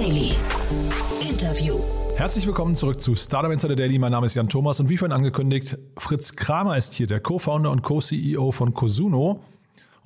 Daily. Interview. Herzlich willkommen zurück zu Startup Insider Daily. Mein Name ist Jan Thomas und wie vorhin angekündigt, Fritz Kramer ist hier, der Co-Founder und Co-CEO von Cosuno.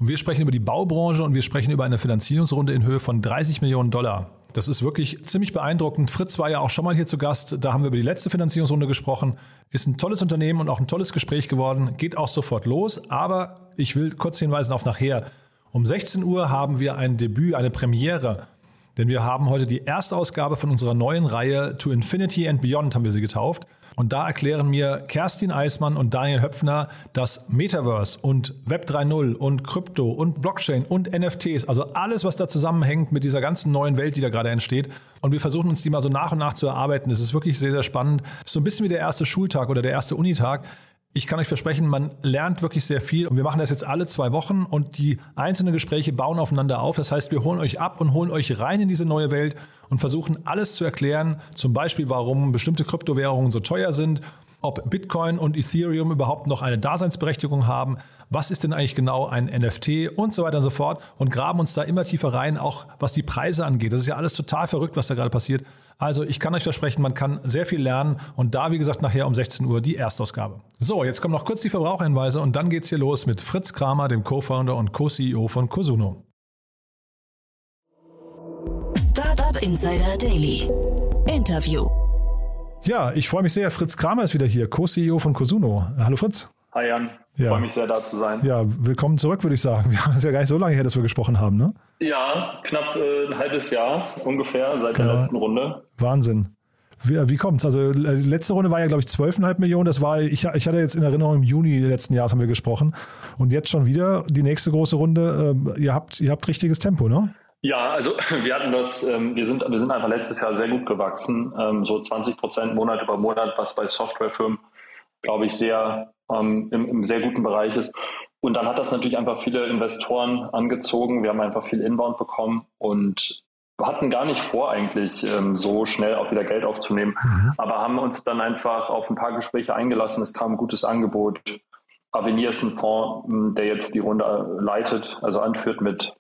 Und wir sprechen über die Baubranche und wir sprechen über eine Finanzierungsrunde in Höhe von 30 Millionen Dollar. Das ist wirklich ziemlich beeindruckend. Fritz war ja auch schon mal hier zu Gast. Da haben wir über die letzte Finanzierungsrunde gesprochen. Ist ein tolles Unternehmen und auch ein tolles Gespräch geworden. Geht auch sofort los. Aber ich will kurz hinweisen auf nachher. Um 16 Uhr haben wir ein Debüt, eine Premiere. Denn wir haben heute die erste Ausgabe von unserer neuen Reihe To Infinity and Beyond, haben wir sie getauft. Und da erklären mir Kerstin Eismann und Daniel Höpfner, dass Metaverse und Web 3.0 und Krypto und Blockchain und NFTs, also alles, was da zusammenhängt mit dieser ganzen neuen Welt, die da gerade entsteht. Und wir versuchen uns die mal so nach und nach zu erarbeiten. Es ist wirklich sehr, sehr spannend. Es ist so ein bisschen wie der erste Schultag oder der erste Unitag. Ich kann euch versprechen, man lernt wirklich sehr viel und wir machen das jetzt alle zwei Wochen und die einzelnen Gespräche bauen aufeinander auf. Das heißt, wir holen euch ab und holen euch rein in diese neue Welt und versuchen alles zu erklären, zum Beispiel warum bestimmte Kryptowährungen so teuer sind, ob Bitcoin und Ethereum überhaupt noch eine Daseinsberechtigung haben, was ist denn eigentlich genau ein NFT und so weiter und so fort und graben uns da immer tiefer rein, auch was die Preise angeht. Das ist ja alles total verrückt, was da gerade passiert. Also ich kann euch versprechen, man kann sehr viel lernen und da, wie gesagt, nachher um 16 Uhr die Erstausgabe. So, jetzt kommen noch kurz die Verbraucherhinweise und dann geht's hier los mit Fritz Kramer, dem Co-Founder und Co-CEO von Cosuno. Startup Insider Daily. Interview. Ja, ich freue mich sehr. Fritz Kramer ist wieder hier, Co-CEO von Cosuno. Hallo Fritz. Hi Jan, Ja. freue mich sehr da zu sein. Ja, willkommen zurück, würde ich sagen. Wir haben es ja gar nicht so lange her, dass wir gesprochen haben, ne? Ja, knapp äh, ein halbes Jahr ungefähr seit Genau. der letzten Runde. Wahnsinn. Wie, wie kommt's? Also äh, die letzte Runde war ja, glaube ich, 12,5 Millionen. Das war, ich, ich hatte jetzt in Erinnerung, im Juni letzten Jahres haben wir gesprochen. Und jetzt schon wieder die nächste große Runde. Ähm, ihr, habt, ihr habt richtiges Tempo, ne? Ja, also wir hatten das, ähm, wir sind, wir sind einfach letztes Jahr sehr gut gewachsen, ähm, so 20 Prozent Monat über Monat, was bei Softwarefirmen, glaube ich, sehr ähm, im, im sehr guten Bereich ist. Und dann hat das natürlich einfach viele Investoren angezogen. Wir haben einfach viel Inbound bekommen und hatten gar nicht vor, eigentlich ähm, so schnell auch wieder Geld aufzunehmen, aber haben uns dann einfach auf ein paar Gespräche eingelassen. Es kam ein gutes Angebot. Avenir ist ein Fonds, m, der jetzt die Runde äh, leitet, also anführt mit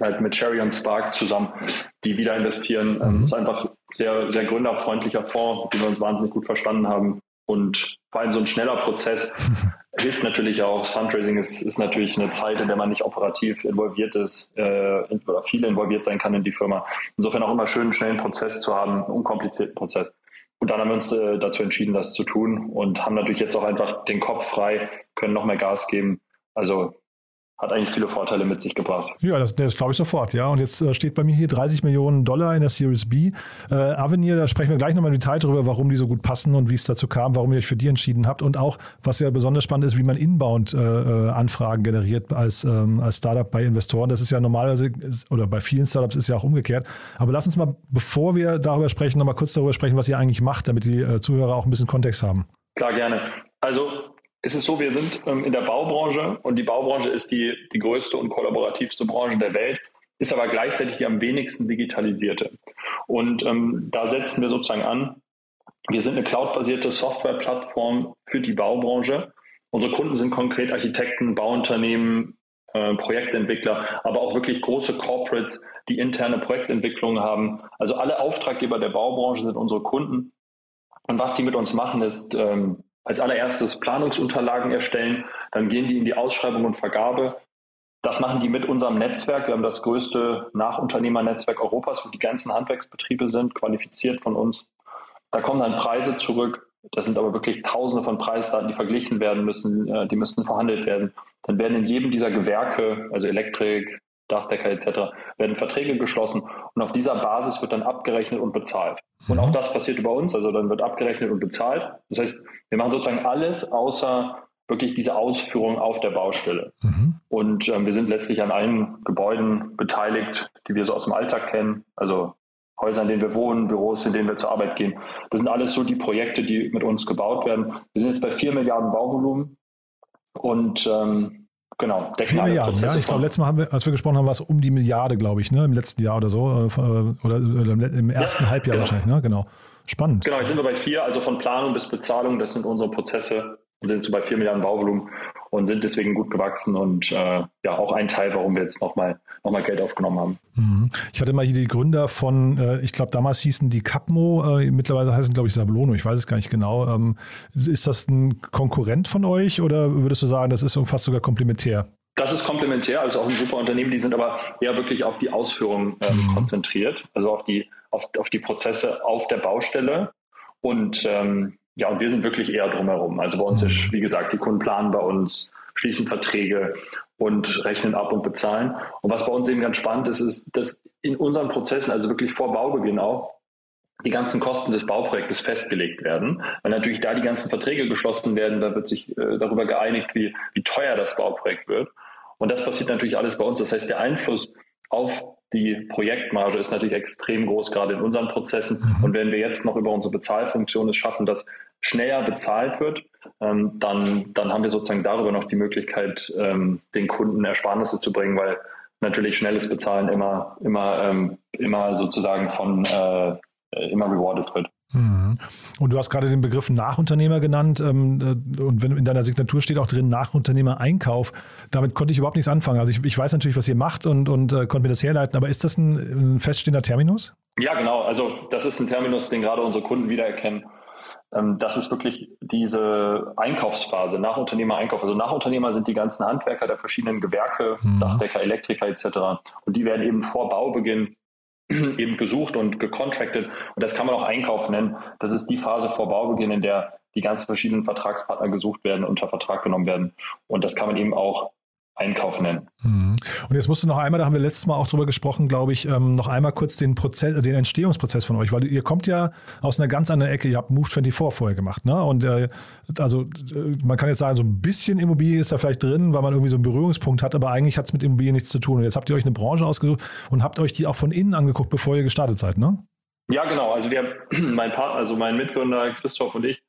halt mit Cherry und Spark zusammen, die wieder investieren. Ähm, ist einfach sehr, sehr gründerfreundlicher Fonds, mit dem wir uns wahnsinnig gut verstanden haben. Und vor allem so ein schneller Prozess hilft natürlich auch. Fundraising ist, ist natürlich eine Zeit, in der man nicht operativ involviert ist äh, oder viel involviert sein kann in die Firma. Insofern auch immer schön, einen schnellen Prozess zu haben, einen unkomplizierten Prozess. Und dann haben wir uns äh, dazu entschieden, das zu tun und haben natürlich jetzt auch einfach den Kopf frei, können noch mehr Gas geben. Also hat eigentlich viele Vorteile mit sich gebracht. Ja, das, das glaube ich sofort, ja. Und jetzt äh, steht bei mir hier 30 Millionen Dollar in der Series B. Äh, Avenir, da sprechen wir gleich nochmal im Detail drüber, warum die so gut passen und wie es dazu kam, warum ihr euch für die entschieden habt. Und auch, was ja besonders spannend ist, wie man Inbound-Anfragen generiert als, ähm, als Startup bei Investoren. Das ist ja normalerweise, ist, oder bei vielen Startups ist ja auch umgekehrt. Aber lass uns mal, bevor wir darüber sprechen, nochmal kurz darüber sprechen, was ihr eigentlich macht, damit die äh, Zuhörer auch ein bisschen Kontext haben. Klar, gerne. Also es ist so, wir sind ähm, in der Baubranche und die Baubranche ist die, die größte und kollaborativste Branche der Welt, ist aber gleichzeitig die am wenigsten digitalisierte. Und ähm, da setzen wir sozusagen an. Wir sind eine cloudbasierte Softwareplattform für die Baubranche. Unsere Kunden sind konkret Architekten, Bauunternehmen, äh, Projektentwickler, aber auch wirklich große Corporates, die interne Projektentwicklungen haben. Also alle Auftraggeber der Baubranche sind unsere Kunden. Und was die mit uns machen, ist ähm, als allererstes Planungsunterlagen erstellen, dann gehen die in die Ausschreibung und Vergabe. Das machen die mit unserem Netzwerk. Wir haben das größte Nachunternehmernetzwerk Europas, wo die ganzen Handwerksbetriebe sind, qualifiziert von uns. Da kommen dann Preise zurück. Das sind aber wirklich Tausende von Preisdaten, die verglichen werden müssen, äh, die müssten verhandelt werden. Dann werden in jedem dieser Gewerke, also Elektrik, Dachdecker etc., werden Verträge geschlossen und auf dieser Basis wird dann abgerechnet und bezahlt. Und auch das passiert über uns, also dann wird abgerechnet und bezahlt. Das heißt, wir machen sozusagen alles außer wirklich diese Ausführung auf der Baustelle. Und ähm, wir sind letztlich an allen Gebäuden beteiligt, die wir so aus dem Alltag kennen. Also Häuser, in denen wir wohnen, Büros, in denen wir zur Arbeit gehen. Das sind alles so die Projekte, die mit uns gebaut werden. Wir sind jetzt bei 4 Milliarden Bauvolumen und ähm, genau, 4 alle Milliarden, ja. Ich glaube, letztes Mal, haben wir, als wir gesprochen haben, war es um die Milliarde, glaube ich, ne? im letzten Jahr oder so. äh, Oder, oder im- ersten Halbjahr genau. wahrscheinlich, ne? Genau. Spannend. Genau, jetzt sind wir bei vier, also von Planung bis Bezahlung, das sind unsere Prozesse. Wir sind so bei vier Milliarden Bauvolumen. Und sind deswegen gut gewachsen und äh, ja auch ein Teil, warum wir jetzt nochmal noch mal Geld aufgenommen haben. Mhm. Ich hatte mal hier die Gründer von, äh, ich glaube damals hießen die Capmo, äh, mittlerweile heißen glaube ich Sablono, ich weiß es gar nicht genau. Ähm, ist das ein Konkurrent von euch oder würdest du sagen, das ist fast sogar komplementär? Das ist komplementär, also auch ein super Unternehmen, die sind aber eher wirklich auf die Ausführung ähm, mhm. konzentriert, also auf die, auf, auf die Prozesse auf der Baustelle. Und ähm, ja, und wir sind wirklich eher drumherum. Also bei uns mhm. ist, wie gesagt, die Kunden planen bei uns, schließen Verträge und rechnen ab und bezahlen. Und was bei uns eben ganz spannend ist, ist, dass in unseren Prozessen, also wirklich vor Baubeginn auch, die ganzen Kosten des Bauprojektes festgelegt werden, weil natürlich da die ganzen Verträge geschlossen werden, da wird sich äh, darüber geeinigt, wie, wie teuer das Bauprojekt wird. Und das passiert natürlich alles bei uns. Das heißt, der Einfluss auf die Projektmarge ist natürlich extrem groß, gerade in unseren Prozessen. Mhm. Und wenn wir jetzt noch über unsere Bezahlfunktion es schaffen, dass schneller bezahlt wird, ähm, dann, dann haben wir sozusagen darüber noch die Möglichkeit, ähm, den Kunden Ersparnisse zu bringen, weil natürlich schnelles Bezahlen immer, immer, ähm, immer sozusagen von äh, immer rewarded wird. Mhm. Und du hast gerade den Begriff Nachunternehmer genannt ähm, äh, und wenn in deiner Signatur steht auch drin Nachunternehmer-Einkauf. Damit konnte ich überhaupt nichts anfangen. Also ich, ich weiß natürlich, was ihr macht und, und äh, konnte mir das herleiten, aber ist das ein, ein, feststehender Terminus? Ja, genau. Also das ist ein Terminus, den gerade unsere Kunden wiedererkennen. Ähm, das ist wirklich diese Einkaufsphase, Nachunternehmer-Einkauf. Also Nachunternehmer sind die ganzen Handwerker der verschiedenen Gewerke, mhm. Dachdecker, Elektriker etc. Und die werden eben vor Baubeginn eben gesucht und gecontracted. Und das kann man auch Einkauf nennen. Das ist die Phase vor Baubeginn, in der die ganzen verschiedenen Vertragspartner gesucht werden, unter Vertrag genommen werden. Und das kann man eben auch Einkauf nennen. Mhm. Und jetzt musst du noch einmal, da haben wir letztes Mal auch drüber gesprochen, glaube ich, ähm, noch einmal kurz den Prozess, den Entstehungsprozess von euch, weil ihr kommt ja aus einer ganz anderen Ecke, ihr habt Move 24 vorher gemacht, ne? Und äh, also äh, man kann jetzt sagen, so ein bisschen Immobilie ist da vielleicht drin, weil man irgendwie so einen Berührungspunkt hat, aber eigentlich hat es mit Immobilie nichts zu tun. Und jetzt habt ihr euch eine Branche ausgesucht und habt euch die auch von innen angeguckt, bevor ihr gestartet seid, ne? Ja, genau. Also wir, mein Partner, also mein Mitgründer Christoph und ich,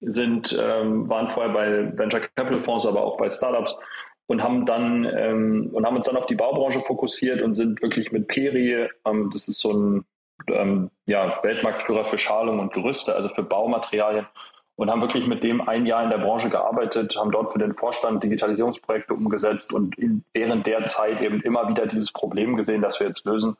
sind, ähm, waren vorher bei Venture Capital Fonds, aber auch bei Startups und haben dann ähm, und haben uns dann auf die Baubranche fokussiert und sind wirklich mit Peri, ähm, das ist so ein ähm, ja, Weltmarktführer für Schalung und Gerüste, also für Baumaterialien, und haben wirklich mit dem ein Jahr in der Branche gearbeitet, haben dort für den Vorstand Digitalisierungsprojekte umgesetzt und in, während der Zeit eben immer wieder dieses Problem gesehen, das wir jetzt lösen,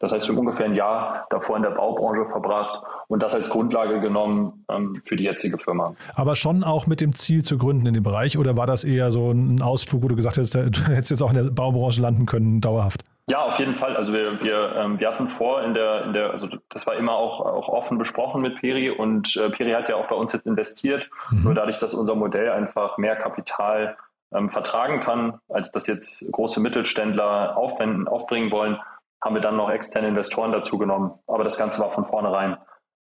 das heißt, wir haben ungefähr ein Jahr davor in der Baubranche verbracht und das als Grundlage genommen ähm, für die jetzige Firma. Aber schon auch mit dem Ziel zu gründen in dem Bereich oder war das eher so ein Ausflug, wo du gesagt hast, du hättest jetzt auch in der Baubranche landen können, dauerhaft? Ja, auf jeden Fall. Also wir, wir, ähm, wir hatten vor in der, in der, also das war immer auch, auch offen besprochen mit Peri und äh, Peri hat ja auch bei uns jetzt investiert. Mhm. Nur dadurch, dass unser Modell einfach mehr Kapital ähm, vertragen kann, als das jetzt große Mittelständler aufwenden, aufbringen wollen, haben wir dann noch externe Investoren dazu genommen. Aber das Ganze war von vornherein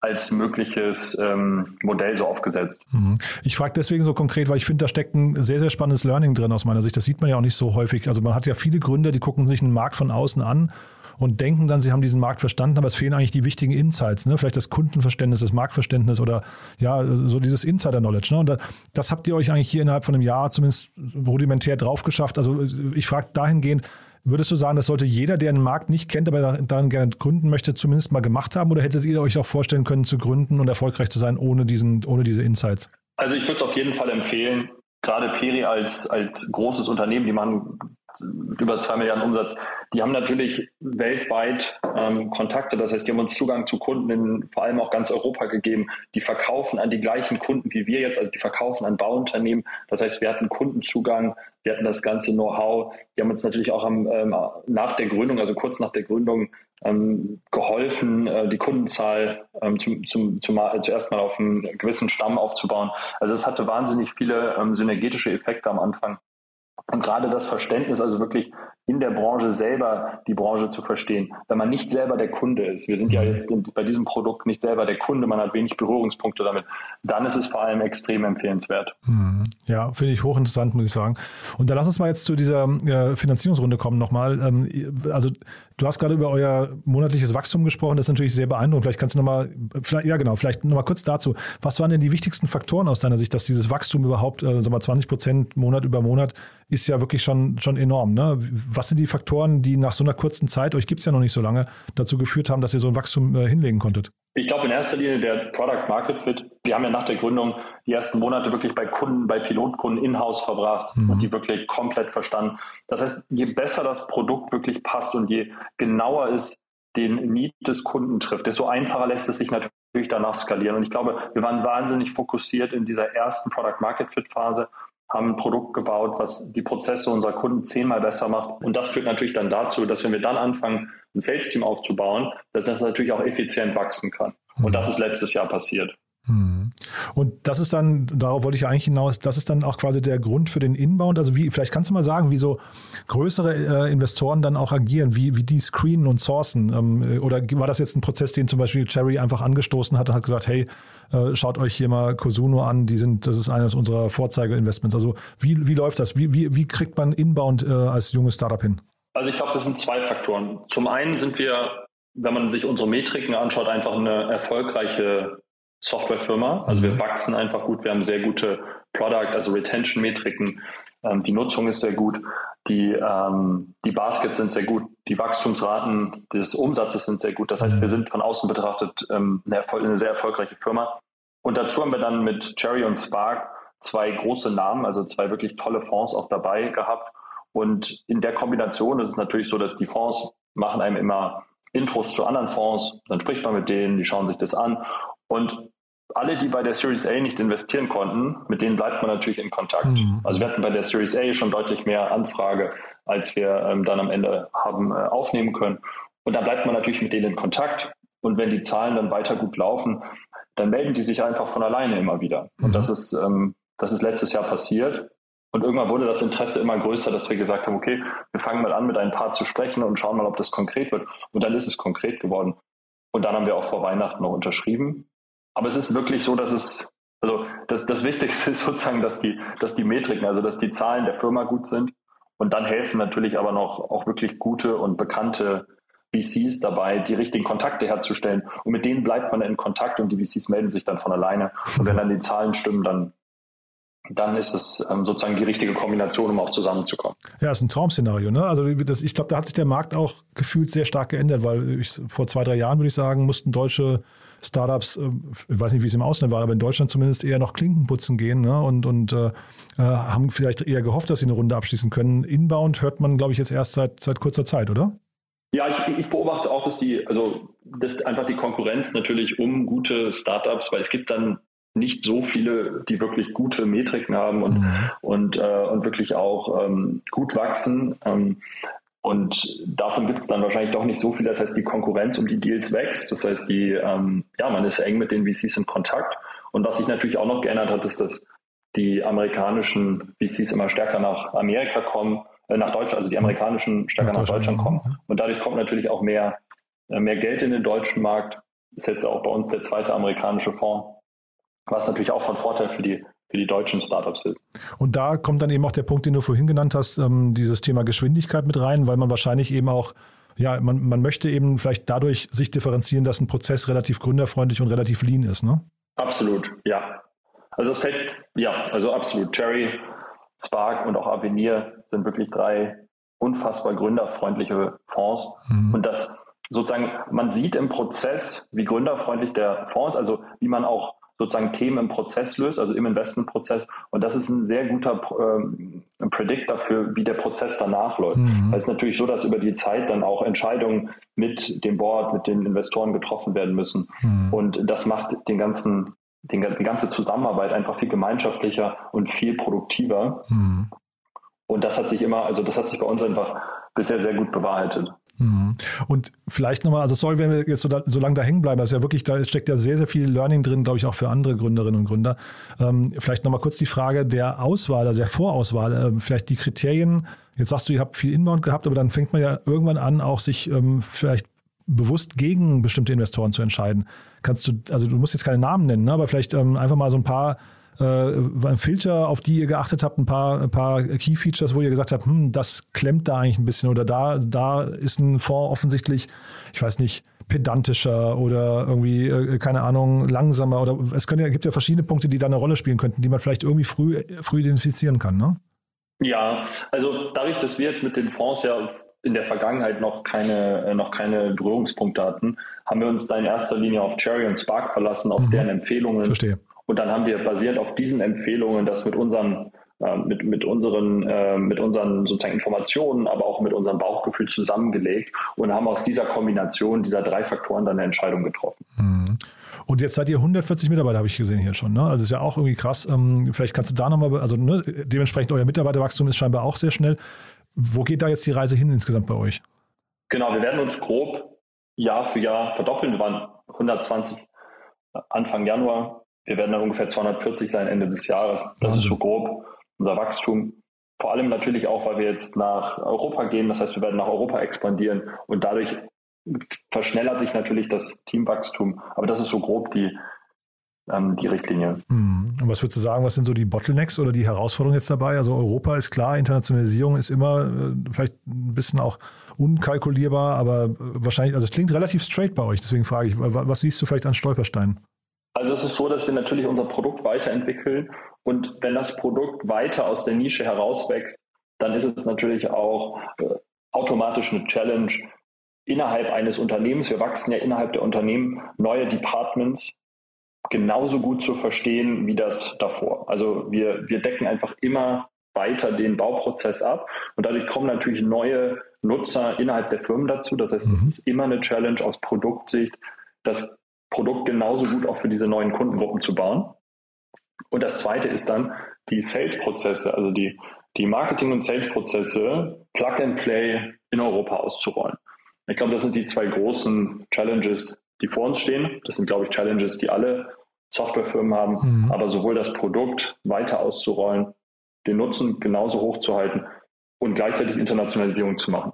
als mögliches ähm, Modell so aufgesetzt. Mhm. Ich frage deswegen so konkret, weil ich finde, da steckt ein sehr, sehr spannendes Learning drin aus meiner Sicht. Das sieht man ja auch nicht so häufig. Also man hat ja viele Gründer, die gucken sich einen Markt von außen an und denken dann, sie haben diesen Markt verstanden, aber es fehlen eigentlich die wichtigen Insights, ne? vielleicht das Kundenverständnis, das Marktverständnis oder ja, so dieses Insider-Knowledge. Ne? Und das habt ihr euch eigentlich hier innerhalb von einem Jahr zumindest rudimentär drauf geschafft. Also ich frage dahingehend, Würdest du sagen, das sollte jeder, der einen Markt nicht kennt, aber daran gerne gründen möchte, zumindest mal gemacht haben? Oder hättet ihr euch auch vorstellen können, zu gründen und erfolgreich zu sein ohne, diesen, ohne diese Insights? Also ich würde es auf jeden Fall empfehlen, gerade Peri als, als großes Unternehmen, die machen über zwei Milliarden Umsatz, die haben natürlich weltweit ähm, Kontakte. Das heißt, die haben uns Zugang zu Kunden in vor allem auch ganz Europa gegeben. Die verkaufen an die gleichen Kunden wie wir jetzt, also die verkaufen an Bauunternehmen. Das heißt, wir hatten Kundenzugang, wir hatten das ganze Know-how. Die haben uns natürlich auch am, ähm, nach der Gründung, also kurz nach der Gründung, ähm, geholfen, äh, die Kundenzahl ähm, zum, zum, zum, zuerst mal auf einen gewissen Stamm aufzubauen. Also es hatte wahnsinnig viele ähm, synergetische Effekte am Anfang. Und gerade das Verständnis, also wirklich in der Branche selber die Branche zu verstehen, wenn man nicht selber der Kunde ist. Wir sind ja jetzt bei diesem Produkt nicht selber der Kunde, man hat wenig Berührungspunkte damit. Dann ist es vor allem extrem empfehlenswert. Mhm. Ja, finde ich hochinteressant, muss ich sagen. Und dann lass uns mal jetzt zu dieser äh, Finanzierungsrunde kommen nochmal. Ähm, also du hast gerade über euer monatliches Wachstum gesprochen, das ist natürlich sehr beeindruckend. Vielleicht kannst du nochmal, ja genau, vielleicht nochmal kurz dazu. Was waren denn die wichtigsten Faktoren aus deiner Sicht, dass dieses Wachstum überhaupt, äh, sagen wir 20 Prozent Monat über Monat, ist ja wirklich schon, schon enorm. Ne? Was sind die Faktoren, die nach so einer kurzen Zeit, euch gibt es ja noch nicht so lange, dazu geführt haben, dass ihr so ein Wachstum äh, hinlegen konntet? Ich glaube in erster Linie der Product Market Fit. Wir haben ja nach der Gründung die ersten Monate wirklich bei Kunden, bei Pilotkunden in-house verbracht mhm. und die wirklich komplett verstanden. Das heißt, je besser das Produkt wirklich passt und je genauer es den Need des Kunden trifft, desto einfacher lässt es sich natürlich danach skalieren. Und ich glaube, wir waren wahnsinnig fokussiert in dieser ersten Product Market Fit Phase haben ein Produkt gebaut, was die Prozesse unserer Kunden zehnmal besser macht. Und das führt natürlich dann dazu, dass wenn wir dann anfangen, ein Sales-Team aufzubauen, dass das natürlich auch effizient wachsen kann. Und das ist letztes Jahr passiert. Hm. Und das ist dann, darauf wollte ich ja eigentlich hinaus, das ist dann auch quasi der Grund für den Inbound. Also wie, vielleicht kannst du mal sagen, wie so größere äh, Investoren dann auch agieren, wie, wie die screenen und sourcen. Ähm, oder war das jetzt ein Prozess, den zum Beispiel Cherry einfach angestoßen hat und hat gesagt, hey, äh, schaut euch hier mal Cosuno an, die sind, das ist eines unserer Vorzeigeinvestments. Also wie, wie läuft das? Wie, wie, wie kriegt man Inbound äh, als junges Startup hin? Also ich glaube, das sind zwei Faktoren. Zum einen sind wir, wenn man sich unsere Metriken anschaut, einfach eine erfolgreiche Softwarefirma. Also wir mhm. wachsen einfach gut, wir haben sehr gute Product, also Retention-Metriken. Ähm, die Nutzung ist sehr gut, die, ähm, die Baskets sind sehr gut, die Wachstumsraten des Umsatzes sind sehr gut. Das heißt, wir mhm. sind von außen betrachtet ähm, eine, eine sehr erfolgreiche Firma. Und dazu haben wir dann mit Cherry und Spark zwei große Namen, also zwei wirklich tolle Fonds auch dabei gehabt. Und in der Kombination ist es natürlich so, dass die Fonds machen einem immer Intros zu anderen Fonds, dann spricht man mit denen, die schauen sich das an und alle, die bei der Series A nicht investieren konnten, mit denen bleibt man natürlich in Kontakt. Mhm. Also wir hatten bei der Series A schon deutlich mehr Anfrage, als wir ähm, dann am Ende haben äh, aufnehmen können. Und da bleibt man natürlich mit denen in Kontakt. Und wenn die Zahlen dann weiter gut laufen, dann melden die sich einfach von alleine immer wieder. Mhm. Und das ist, ähm, das ist letztes Jahr passiert. Und irgendwann wurde das Interesse immer größer, dass wir gesagt haben, okay, wir fangen mal an, mit ein paar zu sprechen und schauen mal, ob das konkret wird. Und dann ist es konkret geworden. Und dann haben wir auch vor Weihnachten noch unterschrieben. Aber es ist wirklich so, dass es, also das, das Wichtigste ist sozusagen, dass die, dass die Metriken, also dass die Zahlen der Firma gut sind. Und dann helfen natürlich aber noch auch wirklich gute und bekannte VCs dabei, die richtigen Kontakte herzustellen. Und mit denen bleibt man in Kontakt und die VCs melden sich dann von alleine. Und wenn dann die Zahlen stimmen, dann, dann ist es ähm, sozusagen die richtige Kombination, um auch zusammenzukommen. Ja, ist ein Traum-Szenario. Ne? Also das, ich glaube, da hat sich der Markt auch gefühlt sehr stark geändert, weil ich, vor zwei, drei Jahren, würde ich sagen, mussten deutsche Startups, äh, ich weiß nicht, wie es im Ausland war, aber in Deutschland zumindest eher noch Klinken putzen gehen ne? und, und äh, äh, haben vielleicht eher gehofft, dass sie eine Runde abschließen können. Inbound hört man, glaube ich, jetzt erst seit, seit kurzer Zeit, oder? Ja, ich, ich beobachte auch, dass die, also dass einfach die Konkurrenz natürlich um gute Startups, weil es gibt dann nicht so viele, die wirklich gute Metriken haben und, mhm. und, äh, und wirklich auch ähm, gut wachsen. Ähm, und davon gibt es dann wahrscheinlich doch nicht so viel. Das heißt, die Konkurrenz um die Deals wächst. Das heißt, die, ähm, ja, man ist eng mit den VCs in Kontakt. Und was sich natürlich auch noch geändert hat, ist, dass die amerikanischen VCs immer stärker nach Amerika kommen, äh, nach Deutschland, also die amerikanischen stärker nach, nach Deutschland kommen. Und dadurch kommt natürlich auch mehr, äh, mehr Geld in den deutschen Markt. Das ist jetzt auch bei uns der zweite amerikanische Fonds, was natürlich auch von Vorteil für die für die deutschen Startups ist. Und da kommt dann eben auch der Punkt, den du vorhin genannt hast, ähm, dieses Thema Geschwindigkeit mit rein, weil man wahrscheinlich eben auch ja, man, man möchte eben vielleicht dadurch sich differenzieren, dass ein Prozess relativ gründerfreundlich und relativ lean ist, ne? Absolut, ja. Also es fällt, ja, also absolut. Cherry, Spark und auch Avenir sind wirklich drei unfassbar gründerfreundliche Fonds. Mhm. Und das sozusagen, man sieht im Prozess, wie gründerfreundlich der Fonds, also wie man auch sozusagen Themen im Prozess löst, also im Investmentprozess. Und das ist ein sehr guter ähm, Predict dafür, wie der Prozess danach läuft. Mhm. Weil es ist natürlich so, dass über die Zeit dann auch Entscheidungen mit dem Board, mit den Investoren getroffen werden müssen. Mhm. Und das macht den ganzen, den, die ganze Zusammenarbeit einfach viel gemeinschaftlicher und viel produktiver. Mhm. Und das hat sich immer, also das hat sich bei uns einfach bisher sehr gut bewahrheitet. Mhm. Und vielleicht nochmal, also sorry, wenn wir jetzt so, da, so lange da hängen bleiben, das ist ja wirklich, da steckt ja sehr, sehr viel Learning drin, glaube ich, auch für andere Gründerinnen und Gründer. Ähm, vielleicht nochmal kurz die Frage der Auswahl, also der Vorauswahl, äh, vielleicht die Kriterien. Jetzt sagst du, ihr habt viel Inbound gehabt, aber dann fängt man ja irgendwann an, auch sich ähm, vielleicht bewusst gegen bestimmte Investoren zu entscheiden. Kannst du, also du musst jetzt keine Namen nennen, ne, aber vielleicht ähm, einfach mal so ein paar äh, Filter, auf die ihr geachtet habt, ein paar, ein paar Key Features, wo ihr gesagt habt, hm, das klemmt da eigentlich ein bisschen oder da, da ist ein Fonds offensichtlich, ich weiß nicht, pedantischer oder irgendwie, äh, keine Ahnung, langsamer oder es können ja, gibt ja verschiedene Punkte, die da eine Rolle spielen könnten, die man vielleicht irgendwie früh, früh identifizieren kann, ne? Ja, also dadurch, dass wir jetzt mit den Fonds ja in der Vergangenheit noch keine, äh, noch keine Berührungspunkte hatten, haben wir uns da in erster Linie auf Cherry und Spark verlassen, auf mhm. deren Empfehlungen. Verstehe. Und dann haben wir basierend auf diesen Empfehlungen das mit unseren äh, mit, mit, unseren, äh, mit unseren sozusagen Informationen, aber auch mit unserem Bauchgefühl zusammengelegt und haben aus dieser Kombination dieser drei Faktoren dann eine Entscheidung getroffen. Mhm. Und jetzt seid ihr 140 Mitarbeiter, habe ich gesehen hier schon. Ne? Also ist ja auch irgendwie krass. Ähm, vielleicht kannst du da nochmal, also ne, dementsprechend euer Mitarbeiterwachstum ist scheinbar auch sehr schnell. Wo geht da jetzt die Reise hin insgesamt bei euch? Genau, wir werden uns grob Jahr für Jahr verdoppeln. Wir waren 120 Anfang Januar. Wir werden dann ungefähr 240 sein Ende des Jahres. Das ist so grob unser Wachstum. Vor allem natürlich auch, weil wir jetzt nach Europa gehen. Das heißt, wir werden nach Europa expandieren und dadurch verschnellert sich natürlich das Teamwachstum. Aber das ist so grob die, ähm, die Richtlinie. Hm. Und was würdest du sagen, was sind so die Bottlenecks oder die Herausforderungen jetzt dabei? Also Europa ist klar, Internationalisierung ist immer äh, vielleicht ein bisschen auch unkalkulierbar, aber wahrscheinlich, also es klingt relativ straight bei euch, deswegen frage ich, was siehst du vielleicht an Stolpersteinen? Also es ist so, dass wir natürlich unser Produkt weiterentwickeln und wenn das Produkt weiter aus der Nische herauswächst, dann ist es natürlich auch äh, automatisch eine Challenge innerhalb eines Unternehmens. Wir wachsen ja innerhalb der Unternehmen neue Departments genauso gut zu verstehen wie das davor. Also wir, wir decken einfach immer weiter den Bauprozess ab und dadurch kommen natürlich neue Nutzer innerhalb der Firmen dazu. Das heißt, es mhm. ist immer eine Challenge aus Produktsicht, das Produkt genauso gut auch für diese neuen Kundengruppen zu bauen. Und das zweite ist dann die Sales-Prozesse, also die, die Marketing- und Sales-Prozesse Plug and Play in Europa auszurollen. Ich glaube, das sind die zwei großen Challenges, die vor uns stehen. Das sind, glaube ich, Challenges, die alle Softwarefirmen haben, mhm. aber sowohl das Produkt weiter auszurollen, den Nutzen genauso hoch zu halten und gleichzeitig Internationalisierung zu machen.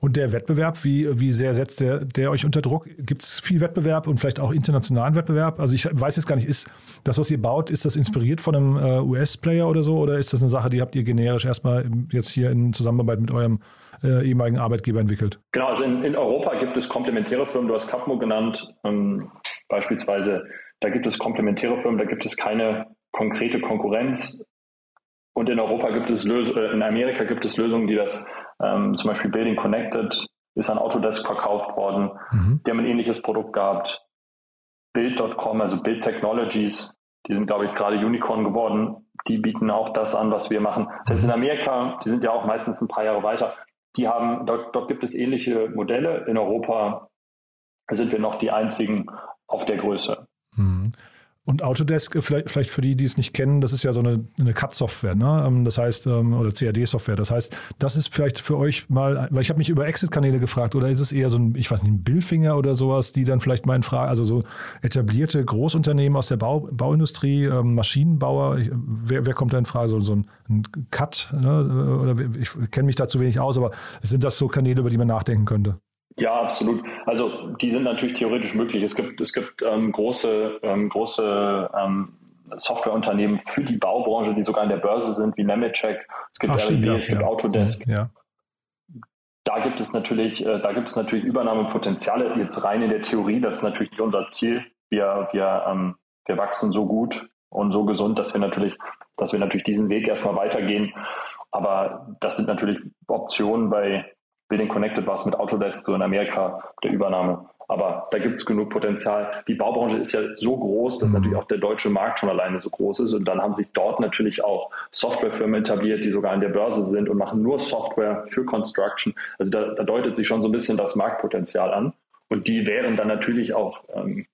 Und der Wettbewerb, wie, wie sehr setzt der, der euch unter Druck? Gibt es viel Wettbewerb und vielleicht auch internationalen Wettbewerb? Also ich weiß jetzt gar nicht, ist das, was ihr baut, ist das inspiriert von einem äh, US-Player oder so? Oder ist das eine Sache, die habt ihr generisch erstmal jetzt hier in Zusammenarbeit mit eurem äh, ehemaligen Arbeitgeber entwickelt? Genau, also in, in, Europa gibt es komplementäre Firmen, du hast Capmo genannt, ähm, beispielsweise. Da gibt es komplementäre Firmen, da gibt es keine konkrete Konkurrenz. Und in Europa gibt es Lösungen, äh, in Amerika gibt es Lösungen, die das, ähm, zum Beispiel Building Connected ist an Autodesk verkauft worden. Mhm. Die haben ein ähnliches Produkt gehabt. Build.com, also Build Technologies, die sind, glaube ich, gerade Unicorn geworden. Die bieten auch das an, was wir machen. Das heißt, in Amerika, die sind ja auch meistens ein paar Jahre weiter, die haben, dort, dort gibt es ähnliche Modelle. In Europa sind wir noch die einzigen auf der Größe. Mhm. Und Autodesk, äh, vielleicht, vielleicht für die, die es nicht kennen, das ist ja so eine, eine CAD-Software, ne? Ähm, das heißt, ähm, oder CAD-Software. Das heißt, das ist vielleicht für euch mal, weil ich habe mich über Exit-Kanäle gefragt, oder ist es eher so ein, ich weiß nicht, ein Billfinger oder sowas, die dann vielleicht mal in Frage, also so etablierte Großunternehmen aus der Bau, Bauindustrie, ähm, Maschinenbauer, wer, wer kommt da in Frage? So, so ein, ein Cut, ne? oder ich kenne mich da zu wenig aus, aber sind das so Kanäle, über die man nachdenken könnte? Ja, absolut. Also die sind natürlich theoretisch möglich. Es gibt, es gibt ähm, große, ähm, große ähm, Softwareunternehmen für die Baubranche, die sogar an der Börse sind, wie Nemetschek, es gibt Ach, RED, ja, es gibt ja. Autodesk. Ja. Da gibt es natürlich, äh, da gibt es natürlich Übernahmepotenziale. Jetzt rein in der Theorie, das ist natürlich nicht unser Ziel. Wir, wir, ähm, wir wachsen so gut und so gesund, dass wir natürlich, dass wir natürlich diesen Weg erstmal weitergehen. Aber das sind natürlich Optionen bei, Building Connected war es mit Autodesk so in Amerika der Übernahme. Aber da gibt es genug Potenzial. Die Baubranche ist ja so groß, dass mhm. natürlich auch der deutsche Markt schon alleine so groß ist. Und dann haben sich dort natürlich auch Softwarefirmen etabliert, die sogar an der Börse sind und machen nur Software für Construction. Also da, da deutet sich schon so ein bisschen das Marktpotenzial an. Und die wären dann natürlich auch ähm,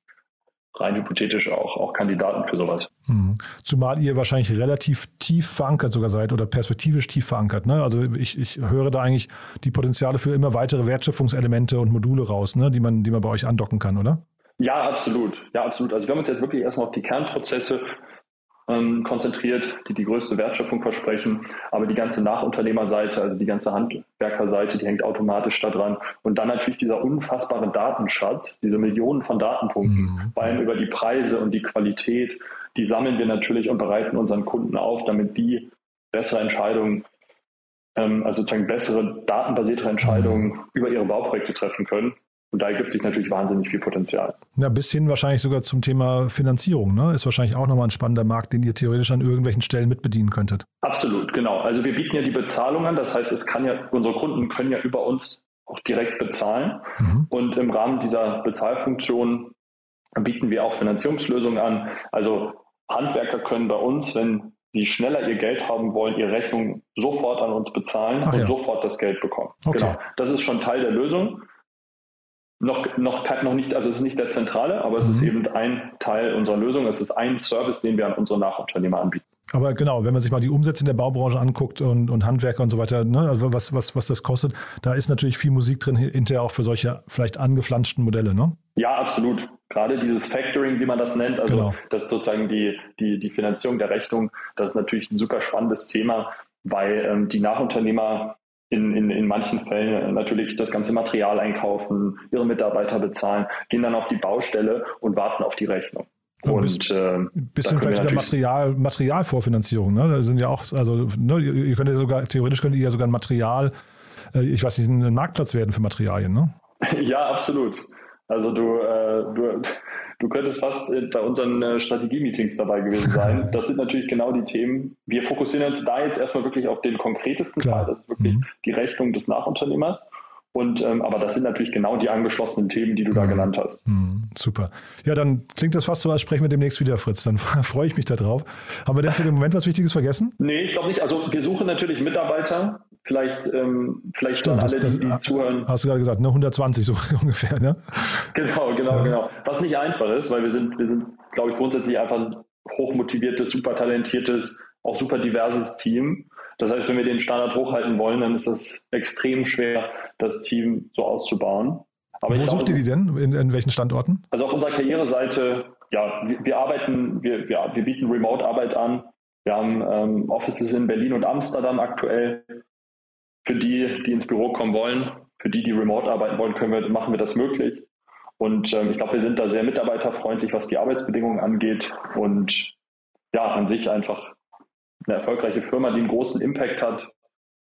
rein hypothetisch auch, auch Kandidaten für sowas. Mhm. Zumal ihr wahrscheinlich relativ tief verankert sogar seid oder perspektivisch tief verankert. Ne? Also ich, ich höre da eigentlich die Potenziale für immer weitere Wertschöpfungselemente und Module raus, ne? die, man, die man bei euch andocken kann, oder? Ja, absolut. Ja, absolut. Also wir haben uns jetzt wirklich erstmal auf die Kernprozesse ähm, konzentriert, die die größte Wertschöpfung versprechen. Aber die ganze Nachunternehmerseite, also die ganze Handwerkerseite, die hängt automatisch da dran. Und dann natürlich dieser unfassbare Datenschatz, diese Millionen von Datenpunkten, mhm. vor allem über die Preise und die Qualität, die sammeln wir natürlich und bereiten unseren Kunden auf, damit die bessere Entscheidungen, ähm, also sozusagen bessere datenbasierte Entscheidungen mhm. über ihre Bauprojekte treffen können. Und da ergibt sich natürlich wahnsinnig viel Potenzial. Ja, bis hin wahrscheinlich sogar zum Thema Finanzierung. Ne? Ist wahrscheinlich auch nochmal ein spannender Markt, den ihr theoretisch an irgendwelchen Stellen mitbedienen könntet. Absolut, genau. Also wir bieten ja die Bezahlung an. Das heißt, es kann ja, unsere Kunden können ja über uns auch direkt bezahlen. Mhm. Und im Rahmen dieser Bezahlfunktion bieten wir auch Finanzierungslösungen an. Also Handwerker können bei uns, wenn sie schneller ihr Geld haben wollen, ihre Rechnung sofort an uns bezahlen Ach und ja. sofort das Geld bekommen. Okay. Genau. Das ist schon Teil der Lösung. Noch, noch, noch nicht, also es ist nicht der zentrale, aber es mhm. ist eben ein Teil unserer Lösung. Es ist ein Service, den wir an unsere Nachunternehmer anbieten. Aber genau, wenn man sich mal die Umsätze in der Baubranche anguckt und, und Handwerker und so weiter, ne, also was, was, was das kostet, da ist natürlich viel Musik drin hinterher auch für solche vielleicht angeflanschten Modelle, ne? Ja, absolut. Gerade dieses Factoring, wie man das nennt, also genau. das ist sozusagen die, die, die Finanzierung der Rechnung, das ist natürlich ein super spannendes Thema, weil ähm, die Nachunternehmer in, in, in manchen Fällen natürlich das ganze Material einkaufen, ihre Mitarbeiter bezahlen, gehen dann auf die Baustelle und warten auf die Rechnung. Und, bis, äh, bisschen vielleicht sogar Material, Materialvorfinanzierung, ne? Da sind ja auch, also ne, ihr könnt ja sogar, theoretisch könnt ihr ja sogar ein Material, äh, ich weiß nicht, ein Marktplatz werden für Materialien, ne? Ja, absolut. Also du, äh, du, du könntest fast bei unseren äh, Strategie-Meetings dabei gewesen sein. Das sind natürlich genau die Themen. Wir fokussieren uns da jetzt erstmal wirklich auf den konkretesten Klar. Fall. Das ist wirklich mhm. die Rechnung des Nachunternehmers. Und, ähm, aber das sind natürlich genau die angeschlossenen Themen, die du da mhm. genannt hast. Mhm. Super. Ja, dann klingt das fast so, als sprechen wir demnächst wieder, Fritz. Dann freue ich mich darauf. Haben wir denn für den Moment was Wichtiges vergessen? Nee, ich glaube nicht. Also wir suchen natürlich Mitarbeiter. Vielleicht, ähm, vielleicht Stimmt, alle, das, die, die zuhören. Hast du gerade gesagt, ne? 120 so ungefähr, ne? Genau, genau, ja. genau. Was nicht einfach ist, weil wir sind, wir sind, glaube ich, grundsätzlich einfach ein hochmotiviertes, super talentiertes, auch super diverses Team. Das heißt, wenn wir den Standard hochhalten wollen, dann ist es extrem schwer, das Team so auszubauen. Aber Wo sucht ihr die denn? In, in, welchen Standorten? Also auf unserer Karriereseite, ja, wir, wir arbeiten, wir, wir, wir bieten Remote-Arbeit an. Wir haben ähm, Offices in Berlin und Amsterdam aktuell. Für die, die ins Büro kommen wollen, für die, die remote arbeiten wollen, können wir, machen wir das möglich. Und ähm, ich glaube, wir sind da sehr mitarbeiterfreundlich, was die Arbeitsbedingungen angeht. Und ja, an sich einfach eine erfolgreiche Firma, die einen großen Impact hat.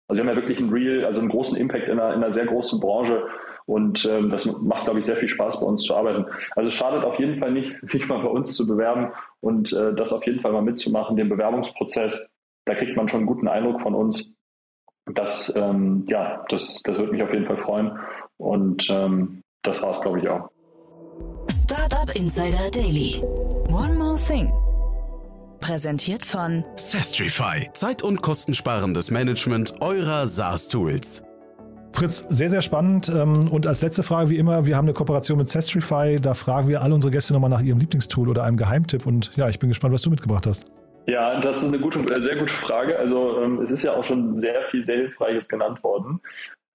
Also wir haben ja wirklich einen Real, also einen großen Impact in einer, in einer sehr großen Branche und ähm, das macht, glaube ich, sehr viel Spaß bei uns zu arbeiten. Also es schadet auf jeden Fall nicht, sich mal bei uns zu bewerben und äh, das auf jeden Fall mal mitzumachen, den Bewerbungsprozess. Da kriegt man schon einen guten Eindruck von uns. Das, ähm, ja, das, das würde mich auf jeden Fall freuen. Und ähm, das war es, glaube ich, auch. Startup Insider Daily. One more thing. Präsentiert von Sestrify. Zeit- und kostensparendes Management eurer SaaS-Tools. Fritz, sehr, sehr spannend. Ähm, und als letzte Frage, wie immer, wir haben eine Kooperation mit Sestrify. Da fragen wir alle unsere Gäste nochmal nach ihrem Lieblingstool oder einem Geheimtipp. Und ja, ich bin gespannt, was du mitgebracht hast. Ja, das ist eine gute, äh, sehr gute Frage. Also ähm, es ist ja auch schon sehr viel sehr Hilfreiches genannt worden.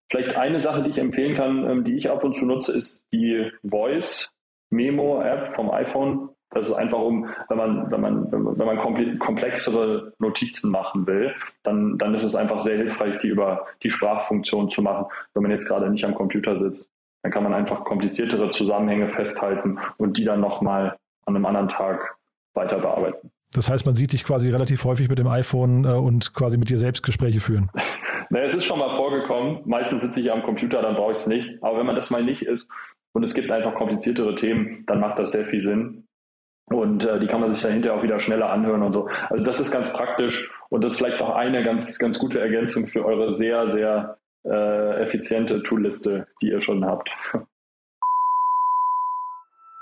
Vielleicht eine Sache, die ich empfehlen kann, ähm, die ich ab und zu nutze, ist die Voice Memo App vom iPhone. Das ist einfach um, wenn man, wenn man, wenn man komplexere Notizen machen will, dann, dann ist es einfach sehr hilfreich, die über die Sprachfunktion zu machen. Wenn man jetzt gerade nicht am Computer sitzt, dann kann man einfach kompliziertere Zusammenhänge festhalten und die dann nochmal an einem anderen Tag weiter bearbeiten. Das heißt, man sieht dich quasi relativ häufig mit dem iPhone äh, und quasi mit dir selbst Gespräche führen. naja, es ist schon mal vorgekommen. Meistens sitze ich am Computer, dann brauche ich es nicht. Aber wenn man das mal nicht ist und es gibt einfach kompliziertere Themen, dann macht das sehr viel Sinn. Und äh, die kann man sich dann hinterher auch wieder schneller anhören und so. Also das ist ganz praktisch und das ist vielleicht auch eine ganz, ganz gute Ergänzung für eure sehr, sehr äh, effiziente Toolliste, die ihr schon habt.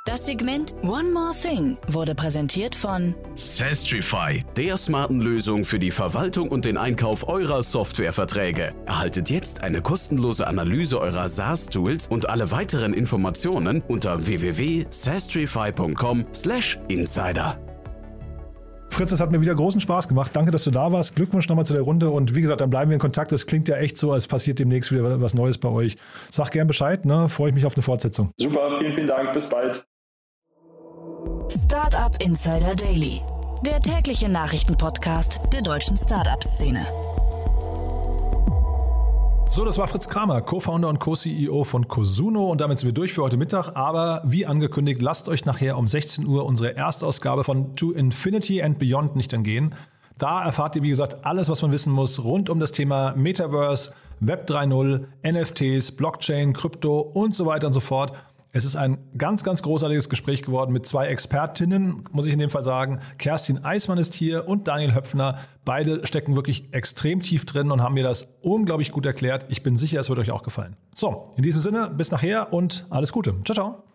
Das Segment One More Thing wurde präsentiert von Sastrify, der smarten Lösung für die Verwaltung und den Einkauf eurer Softwareverträge. Erhaltet jetzt eine kostenlose Analyse eurer SaaS-Tools und alle weiteren Informationen unter www.sastrify.com/insider. Fritz, es hat mir wieder großen Spaß gemacht. Danke, dass du da warst. Glückwunsch nochmal zu der Runde. Und wie gesagt, dann bleiben wir in Kontakt. Das klingt ja echt so, als passiert demnächst wieder was Neues bei euch. Sag gern Bescheid, ne? Freue ich mich auf eine Fortsetzung. Super, vielen, vielen Dank. Bis bald. Startup Insider Daily, der tägliche Nachrichtenpodcast der deutschen Startup-Szene. So, das war Fritz Kramer, Co-Founder und Co-CEO von Cosuno und damit sind wir durch für heute Mittag. Aber wie angekündigt, lasst euch nachher um 16 Uhr unsere Erstausgabe von To Infinity and Beyond nicht entgehen. Da erfahrt ihr, wie gesagt, alles, was man wissen muss rund um das Thema Metaverse, Web 3.0, NFTs, Blockchain, Krypto und so weiter und so fort. Es ist ein ganz, ganz großartiges Gespräch geworden mit zwei Expertinnen, muss ich in dem Fall sagen. Kerstin Eismann ist hier und Daniel Höpfner. Beide stecken wirklich extrem tief drin und haben mir das unglaublich gut erklärt. Ich bin sicher, es wird euch auch gefallen. So, in diesem Sinne, bis nachher und alles Gute. Ciao, ciao.